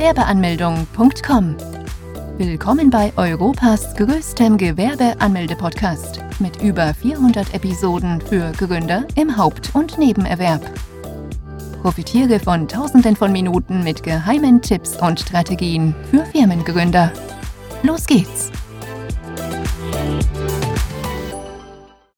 Gewerbeanmeldung.com. Willkommen bei Europas größtem Gewerbeanmelde-Podcast mit über 400 Episoden für Gründer im Haupt- und Nebenerwerb. Profitiere von Tausenden von Minuten mit geheimen Tipps und Strategien für Firmengründer. Los geht's!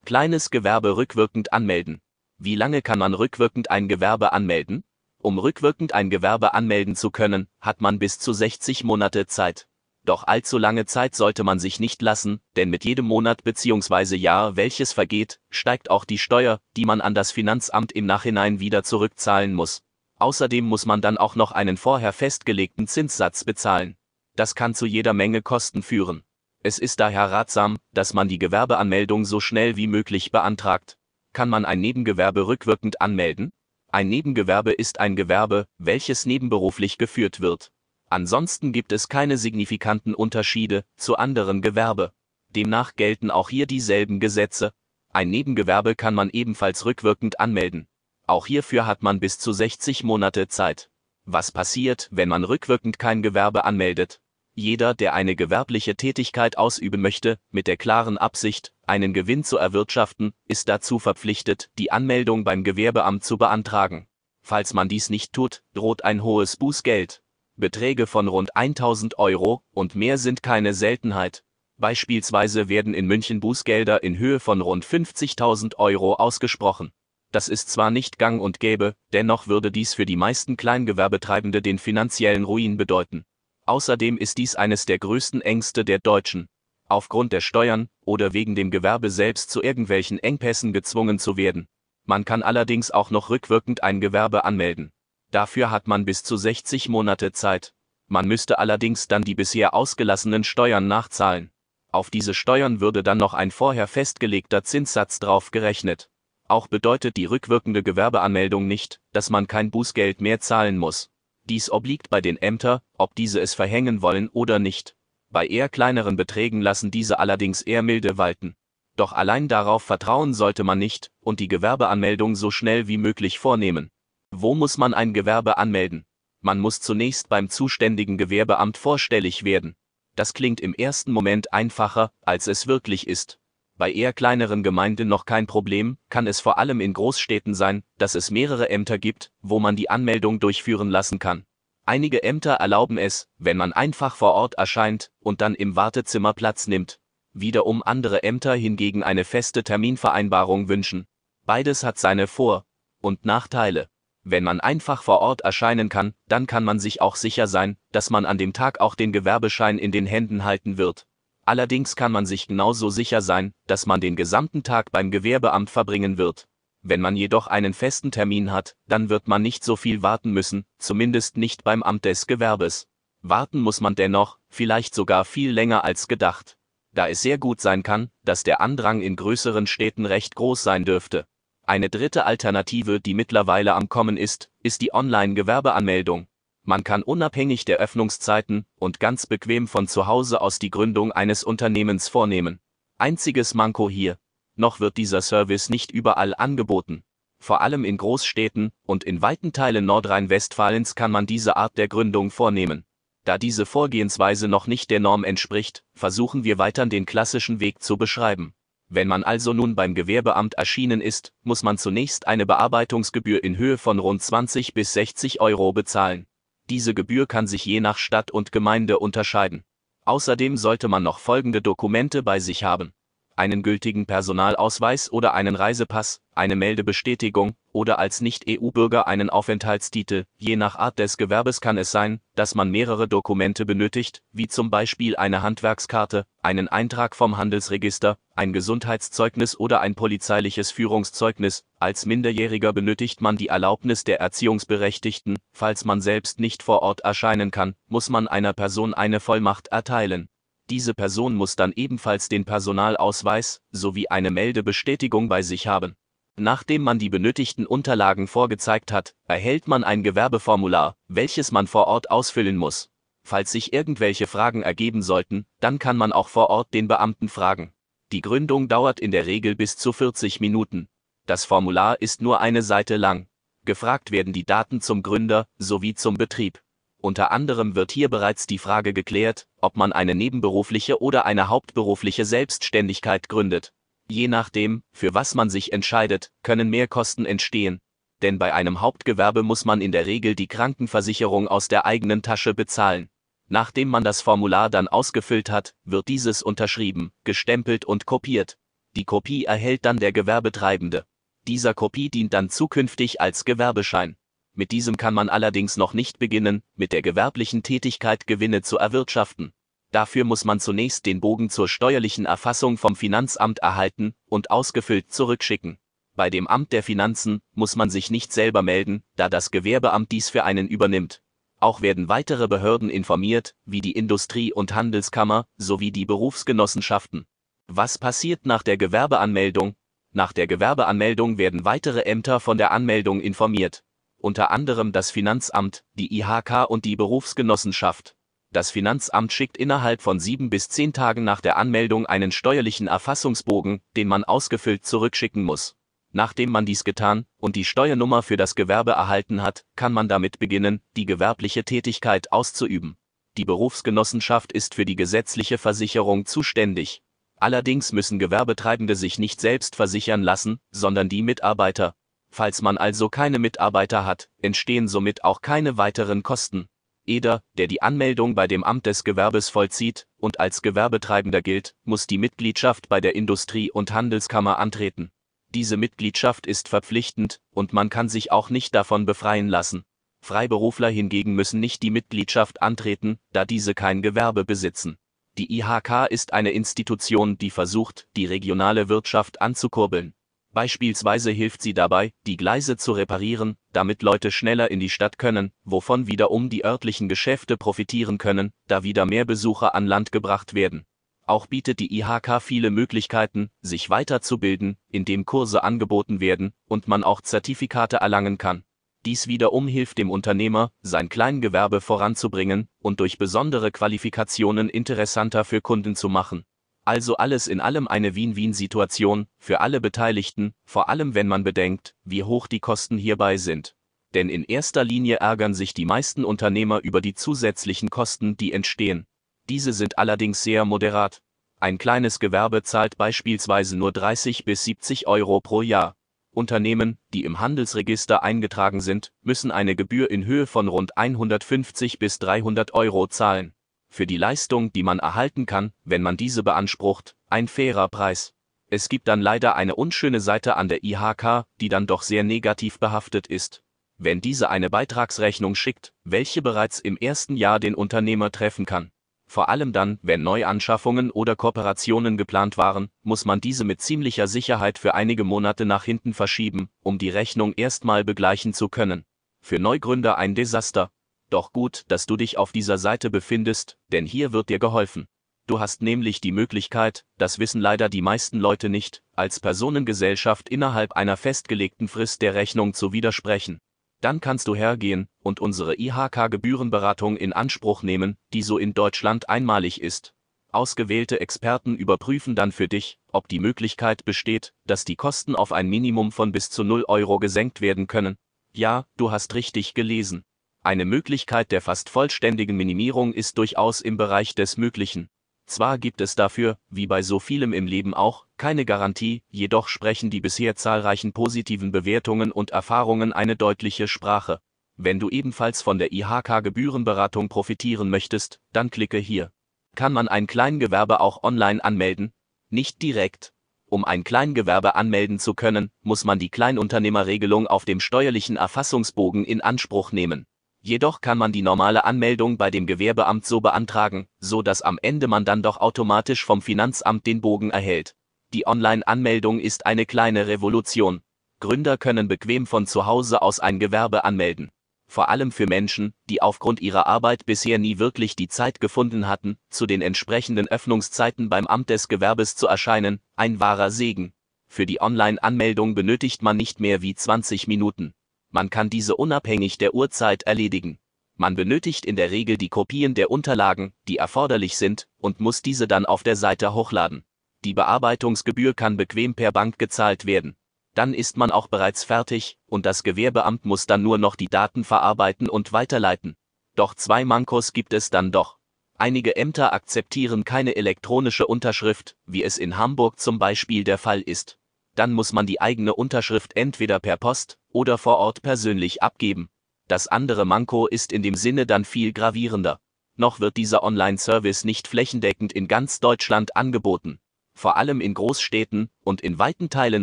Kleines Gewerbe rückwirkend anmelden. Wie lange kann man rückwirkend ein Gewerbe anmelden? Um rückwirkend ein Gewerbe anmelden zu können, hat man bis zu 60 Monate Zeit. Doch allzu lange Zeit sollte man sich nicht lassen, denn mit jedem Monat bzw. Jahr, welches vergeht, steigt auch die Steuer, die man an das Finanzamt im Nachhinein wieder zurückzahlen muss. Außerdem muss man dann auch noch einen vorher festgelegten Zinssatz bezahlen. Das kann zu jeder Menge Kosten führen. Es ist daher ratsam, dass man die Gewerbeanmeldung so schnell wie möglich beantragt. Kann man ein Nebengewerbe rückwirkend anmelden? Ein Nebengewerbe ist ein Gewerbe, welches nebenberuflich geführt wird. Ansonsten gibt es keine signifikanten Unterschiede zu anderen Gewerbe. Demnach gelten auch hier dieselben Gesetze. Ein Nebengewerbe kann man ebenfalls rückwirkend anmelden. Auch hierfür hat man bis zu 60 Monate Zeit. Was passiert, wenn man rückwirkend kein Gewerbe anmeldet? Jeder, der eine gewerbliche Tätigkeit ausüben möchte, mit der klaren Absicht, einen Gewinn zu erwirtschaften, ist dazu verpflichtet, die Anmeldung beim Gewerbeamt zu beantragen. Falls man dies nicht tut, droht ein hohes Bußgeld. Beträge von rund 1000 Euro und mehr sind keine Seltenheit. Beispielsweise werden in München Bußgelder in Höhe von rund 50.000 Euro ausgesprochen. Das ist zwar nicht gang und gäbe, dennoch würde dies für die meisten Kleingewerbetreibende den finanziellen Ruin bedeuten. Außerdem ist dies eines der größten Ängste der Deutschen. Aufgrund der Steuern oder wegen dem Gewerbe selbst zu irgendwelchen Engpässen gezwungen zu werden. Man kann allerdings auch noch rückwirkend ein Gewerbe anmelden. Dafür hat man bis zu 60 Monate Zeit. Man müsste allerdings dann die bisher ausgelassenen Steuern nachzahlen. Auf diese Steuern würde dann noch ein vorher festgelegter Zinssatz drauf gerechnet. Auch bedeutet die rückwirkende Gewerbeanmeldung nicht, dass man kein Bußgeld mehr zahlen muss. Dies obliegt bei den Ämtern, ob diese es verhängen wollen oder nicht. Bei eher kleineren Beträgen lassen diese allerdings eher milde walten. Doch allein darauf vertrauen sollte man nicht und die Gewerbeanmeldung so schnell wie möglich vornehmen. Wo muss man ein Gewerbe anmelden? Man muss zunächst beim zuständigen Gewerbeamt vorstellig werden. Das klingt im ersten Moment einfacher, als es wirklich ist. Bei eher kleineren Gemeinden noch kein Problem, kann es vor allem in Großstädten sein, dass es mehrere Ämter gibt, wo man die Anmeldung durchführen lassen kann. Einige Ämter erlauben es, wenn man einfach vor Ort erscheint und dann im Wartezimmer Platz nimmt. Wiederum andere Ämter hingegen eine feste Terminvereinbarung wünschen. Beides hat seine Vor- und Nachteile. Wenn man einfach vor Ort erscheinen kann, dann kann man sich auch sicher sein, dass man an dem Tag auch den Gewerbeschein in den Händen halten wird. Allerdings kann man sich genauso sicher sein, dass man den gesamten Tag beim Gewerbeamt verbringen wird. Wenn man jedoch einen festen Termin hat, dann wird man nicht so viel warten müssen, zumindest nicht beim Amt des Gewerbes. Warten muss man dennoch, vielleicht sogar viel länger als gedacht. Da es sehr gut sein kann, dass der Andrang in größeren Städten recht groß sein dürfte. Eine dritte Alternative, die mittlerweile am Kommen ist, ist die Online-Gewerbeanmeldung. Man kann unabhängig der Öffnungszeiten und ganz bequem von zu Hause aus die Gründung eines Unternehmens vornehmen. Einziges Manko hier. Noch wird dieser Service nicht überall angeboten. Vor allem in Großstädten und in weiten Teilen Nordrhein-Westfalens kann man diese Art der Gründung vornehmen. Da diese Vorgehensweise noch nicht der Norm entspricht, versuchen wir weiter den klassischen Weg zu beschreiben. Wenn man also nun beim Gewerbeamt erschienen ist, muss man zunächst eine Bearbeitungsgebühr in Höhe von rund 20 bis 60 Euro bezahlen. Diese Gebühr kann sich je nach Stadt und Gemeinde unterscheiden. Außerdem sollte man noch folgende Dokumente bei sich haben. Einen gültigen Personalausweis oder einen Reisepass, eine Meldebestätigung oder als Nicht-EU-Bürger einen Aufenthaltstitel. Je nach Art des Gewerbes kann es sein, dass man mehrere Dokumente benötigt, wie zum Beispiel eine Handwerkskarte, einen Eintrag vom Handelsregister, ein Gesundheitszeugnis oder ein polizeiliches Führungszeugnis. Als Minderjähriger benötigt man die Erlaubnis der Erziehungsberechtigten. Falls man selbst nicht vor Ort erscheinen kann, muss man einer Person eine Vollmacht erteilen. Diese Person muss dann ebenfalls den Personalausweis sowie eine Meldebestätigung bei sich haben. Nachdem man die benötigten Unterlagen vorgezeigt hat, erhält man ein Gewerbeformular, welches man vor Ort ausfüllen muss. Falls sich irgendwelche Fragen ergeben sollten, dann kann man auch vor Ort den Beamten fragen. Die Gründung dauert in der Regel bis zu 40 Minuten. Das Formular ist nur eine Seite lang. Gefragt werden die Daten zum Gründer sowie zum Betrieb. Unter anderem wird hier bereits die Frage geklärt, ob man eine nebenberufliche oder eine hauptberufliche Selbstständigkeit gründet. Je nachdem, für was man sich entscheidet, können Mehrkosten entstehen. Denn bei einem Hauptgewerbe muss man in der Regel die Krankenversicherung aus der eigenen Tasche bezahlen. Nachdem man das Formular dann ausgefüllt hat, wird dieses unterschrieben, gestempelt und kopiert. Die Kopie erhält dann der Gewerbetreibende. Dieser Kopie dient dann zukünftig als Gewerbeschein. Mit diesem kann man allerdings noch nicht beginnen, mit der gewerblichen Tätigkeit Gewinne zu erwirtschaften. Dafür muss man zunächst den Bogen zur steuerlichen Erfassung vom Finanzamt erhalten und ausgefüllt zurückschicken. Bei dem Amt der Finanzen muss man sich nicht selber melden, da das Gewerbeamt dies für einen übernimmt. Auch werden weitere Behörden informiert, wie die Industrie- und Handelskammer sowie die Berufsgenossenschaften. Was passiert nach der Gewerbeanmeldung? Nach der Gewerbeanmeldung werden weitere Ämter von der Anmeldung informiert unter anderem das Finanzamt, die IHK und die Berufsgenossenschaft. Das Finanzamt schickt innerhalb von sieben bis zehn Tagen nach der Anmeldung einen steuerlichen Erfassungsbogen, den man ausgefüllt zurückschicken muss. Nachdem man dies getan und die Steuernummer für das Gewerbe erhalten hat, kann man damit beginnen, die gewerbliche Tätigkeit auszuüben. Die Berufsgenossenschaft ist für die gesetzliche Versicherung zuständig. Allerdings müssen Gewerbetreibende sich nicht selbst versichern lassen, sondern die Mitarbeiter, Falls man also keine Mitarbeiter hat, entstehen somit auch keine weiteren Kosten. Jeder, der die Anmeldung bei dem Amt des Gewerbes vollzieht und als Gewerbetreibender gilt, muss die Mitgliedschaft bei der Industrie- und Handelskammer antreten. Diese Mitgliedschaft ist verpflichtend und man kann sich auch nicht davon befreien lassen. Freiberufler hingegen müssen nicht die Mitgliedschaft antreten, da diese kein Gewerbe besitzen. Die IHK ist eine Institution, die versucht, die regionale Wirtschaft anzukurbeln. Beispielsweise hilft sie dabei, die Gleise zu reparieren, damit Leute schneller in die Stadt können, wovon wiederum die örtlichen Geschäfte profitieren können, da wieder mehr Besucher an Land gebracht werden. Auch bietet die IHK viele Möglichkeiten, sich weiterzubilden, indem Kurse angeboten werden und man auch Zertifikate erlangen kann. Dies wiederum hilft dem Unternehmer, sein Kleingewerbe voranzubringen und durch besondere Qualifikationen interessanter für Kunden zu machen. Also alles in allem eine Win-Win-Situation für alle Beteiligten, vor allem wenn man bedenkt, wie hoch die Kosten hierbei sind. Denn in erster Linie ärgern sich die meisten Unternehmer über die zusätzlichen Kosten, die entstehen. Diese sind allerdings sehr moderat. Ein kleines Gewerbe zahlt beispielsweise nur 30 bis 70 Euro pro Jahr. Unternehmen, die im Handelsregister eingetragen sind, müssen eine Gebühr in Höhe von rund 150 bis 300 Euro zahlen für die Leistung, die man erhalten kann, wenn man diese beansprucht, ein fairer Preis. Es gibt dann leider eine unschöne Seite an der IHK, die dann doch sehr negativ behaftet ist. Wenn diese eine Beitragsrechnung schickt, welche bereits im ersten Jahr den Unternehmer treffen kann. Vor allem dann, wenn Neuanschaffungen oder Kooperationen geplant waren, muss man diese mit ziemlicher Sicherheit für einige Monate nach hinten verschieben, um die Rechnung erstmal begleichen zu können. Für Neugründer ein Desaster, doch gut, dass du dich auf dieser Seite befindest, denn hier wird dir geholfen. Du hast nämlich die Möglichkeit, das wissen leider die meisten Leute nicht, als Personengesellschaft innerhalb einer festgelegten Frist der Rechnung zu widersprechen. Dann kannst du hergehen und unsere IHK-Gebührenberatung in Anspruch nehmen, die so in Deutschland einmalig ist. Ausgewählte Experten überprüfen dann für dich, ob die Möglichkeit besteht, dass die Kosten auf ein Minimum von bis zu 0 Euro gesenkt werden können. Ja, du hast richtig gelesen. Eine Möglichkeit der fast vollständigen Minimierung ist durchaus im Bereich des Möglichen. Zwar gibt es dafür, wie bei so vielem im Leben auch, keine Garantie, jedoch sprechen die bisher zahlreichen positiven Bewertungen und Erfahrungen eine deutliche Sprache. Wenn du ebenfalls von der IHK Gebührenberatung profitieren möchtest, dann klicke hier. Kann man ein Kleingewerbe auch online anmelden? Nicht direkt. Um ein Kleingewerbe anmelden zu können, muss man die Kleinunternehmerregelung auf dem steuerlichen Erfassungsbogen in Anspruch nehmen. Jedoch kann man die normale Anmeldung bei dem Gewerbeamt so beantragen, so dass am Ende man dann doch automatisch vom Finanzamt den Bogen erhält. Die Online-Anmeldung ist eine kleine Revolution. Gründer können bequem von zu Hause aus ein Gewerbe anmelden. Vor allem für Menschen, die aufgrund ihrer Arbeit bisher nie wirklich die Zeit gefunden hatten, zu den entsprechenden Öffnungszeiten beim Amt des Gewerbes zu erscheinen, ein wahrer Segen. Für die Online-Anmeldung benötigt man nicht mehr wie 20 Minuten. Man kann diese unabhängig der Uhrzeit erledigen. Man benötigt in der Regel die Kopien der Unterlagen, die erforderlich sind, und muss diese dann auf der Seite hochladen. Die Bearbeitungsgebühr kann bequem per Bank gezahlt werden. Dann ist man auch bereits fertig, und das Gewerbeamt muss dann nur noch die Daten verarbeiten und weiterleiten. Doch zwei Mankos gibt es dann doch. Einige Ämter akzeptieren keine elektronische Unterschrift, wie es in Hamburg zum Beispiel der Fall ist. Dann muss man die eigene Unterschrift entweder per Post oder vor Ort persönlich abgeben. Das andere Manko ist in dem Sinne dann viel gravierender. Noch wird dieser Online-Service nicht flächendeckend in ganz Deutschland angeboten. Vor allem in Großstädten und in weiten Teilen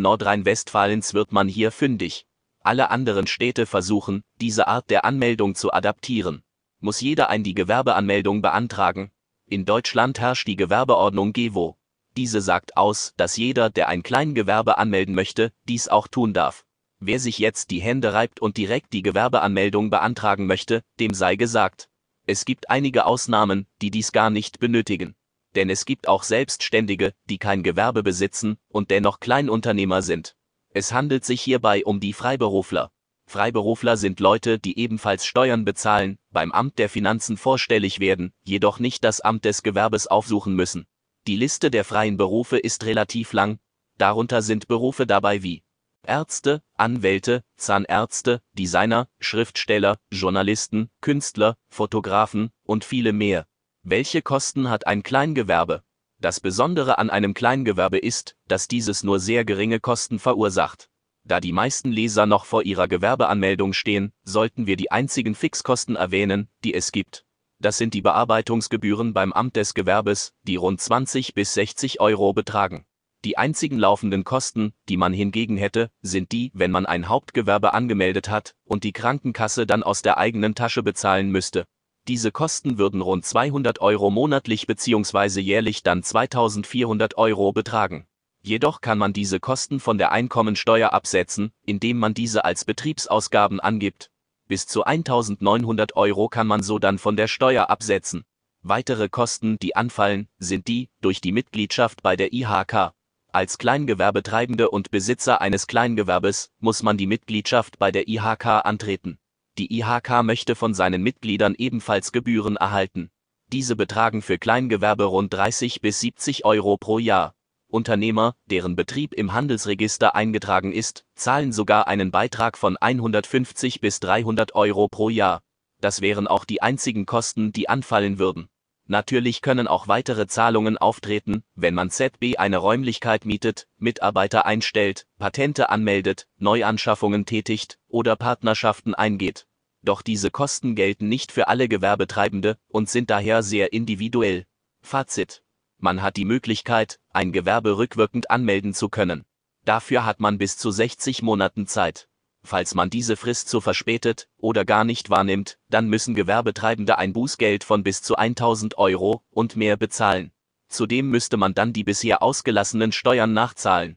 Nordrhein-Westfalens wird man hier fündig. Alle anderen Städte versuchen, diese Art der Anmeldung zu adaptieren. Muss jeder ein die Gewerbeanmeldung beantragen? In Deutschland herrscht die Gewerbeordnung GEWO. Diese sagt aus, dass jeder, der ein Kleingewerbe anmelden möchte, dies auch tun darf. Wer sich jetzt die Hände reibt und direkt die Gewerbeanmeldung beantragen möchte, dem sei gesagt. Es gibt einige Ausnahmen, die dies gar nicht benötigen. Denn es gibt auch Selbstständige, die kein Gewerbe besitzen und dennoch Kleinunternehmer sind. Es handelt sich hierbei um die Freiberufler. Freiberufler sind Leute, die ebenfalls Steuern bezahlen, beim Amt der Finanzen vorstellig werden, jedoch nicht das Amt des Gewerbes aufsuchen müssen. Die Liste der freien Berufe ist relativ lang, darunter sind Berufe dabei wie Ärzte, Anwälte, Zahnärzte, Designer, Schriftsteller, Journalisten, Künstler, Fotografen und viele mehr. Welche Kosten hat ein Kleingewerbe? Das Besondere an einem Kleingewerbe ist, dass dieses nur sehr geringe Kosten verursacht. Da die meisten Leser noch vor ihrer Gewerbeanmeldung stehen, sollten wir die einzigen Fixkosten erwähnen, die es gibt. Das sind die Bearbeitungsgebühren beim Amt des Gewerbes, die rund 20 bis 60 Euro betragen. Die einzigen laufenden Kosten, die man hingegen hätte, sind die, wenn man ein Hauptgewerbe angemeldet hat und die Krankenkasse dann aus der eigenen Tasche bezahlen müsste. Diese Kosten würden rund 200 Euro monatlich bzw. jährlich dann 2400 Euro betragen. Jedoch kann man diese Kosten von der Einkommensteuer absetzen, indem man diese als Betriebsausgaben angibt. Bis zu 1900 Euro kann man so dann von der Steuer absetzen. Weitere Kosten, die anfallen, sind die durch die Mitgliedschaft bei der IHK. Als Kleingewerbetreibende und Besitzer eines Kleingewerbes muss man die Mitgliedschaft bei der IHK antreten. Die IHK möchte von seinen Mitgliedern ebenfalls Gebühren erhalten. Diese betragen für Kleingewerbe rund 30 bis 70 Euro pro Jahr. Unternehmer, deren Betrieb im Handelsregister eingetragen ist, zahlen sogar einen Beitrag von 150 bis 300 Euro pro Jahr. Das wären auch die einzigen Kosten, die anfallen würden. Natürlich können auch weitere Zahlungen auftreten, wenn man ZB eine Räumlichkeit mietet, Mitarbeiter einstellt, Patente anmeldet, Neuanschaffungen tätigt oder Partnerschaften eingeht. Doch diese Kosten gelten nicht für alle Gewerbetreibende und sind daher sehr individuell. Fazit. Man hat die Möglichkeit, ein Gewerbe rückwirkend anmelden zu können. Dafür hat man bis zu 60 Monaten Zeit. Falls man diese Frist zu verspätet oder gar nicht wahrnimmt, dann müssen Gewerbetreibende ein Bußgeld von bis zu 1000 Euro und mehr bezahlen. Zudem müsste man dann die bisher ausgelassenen Steuern nachzahlen.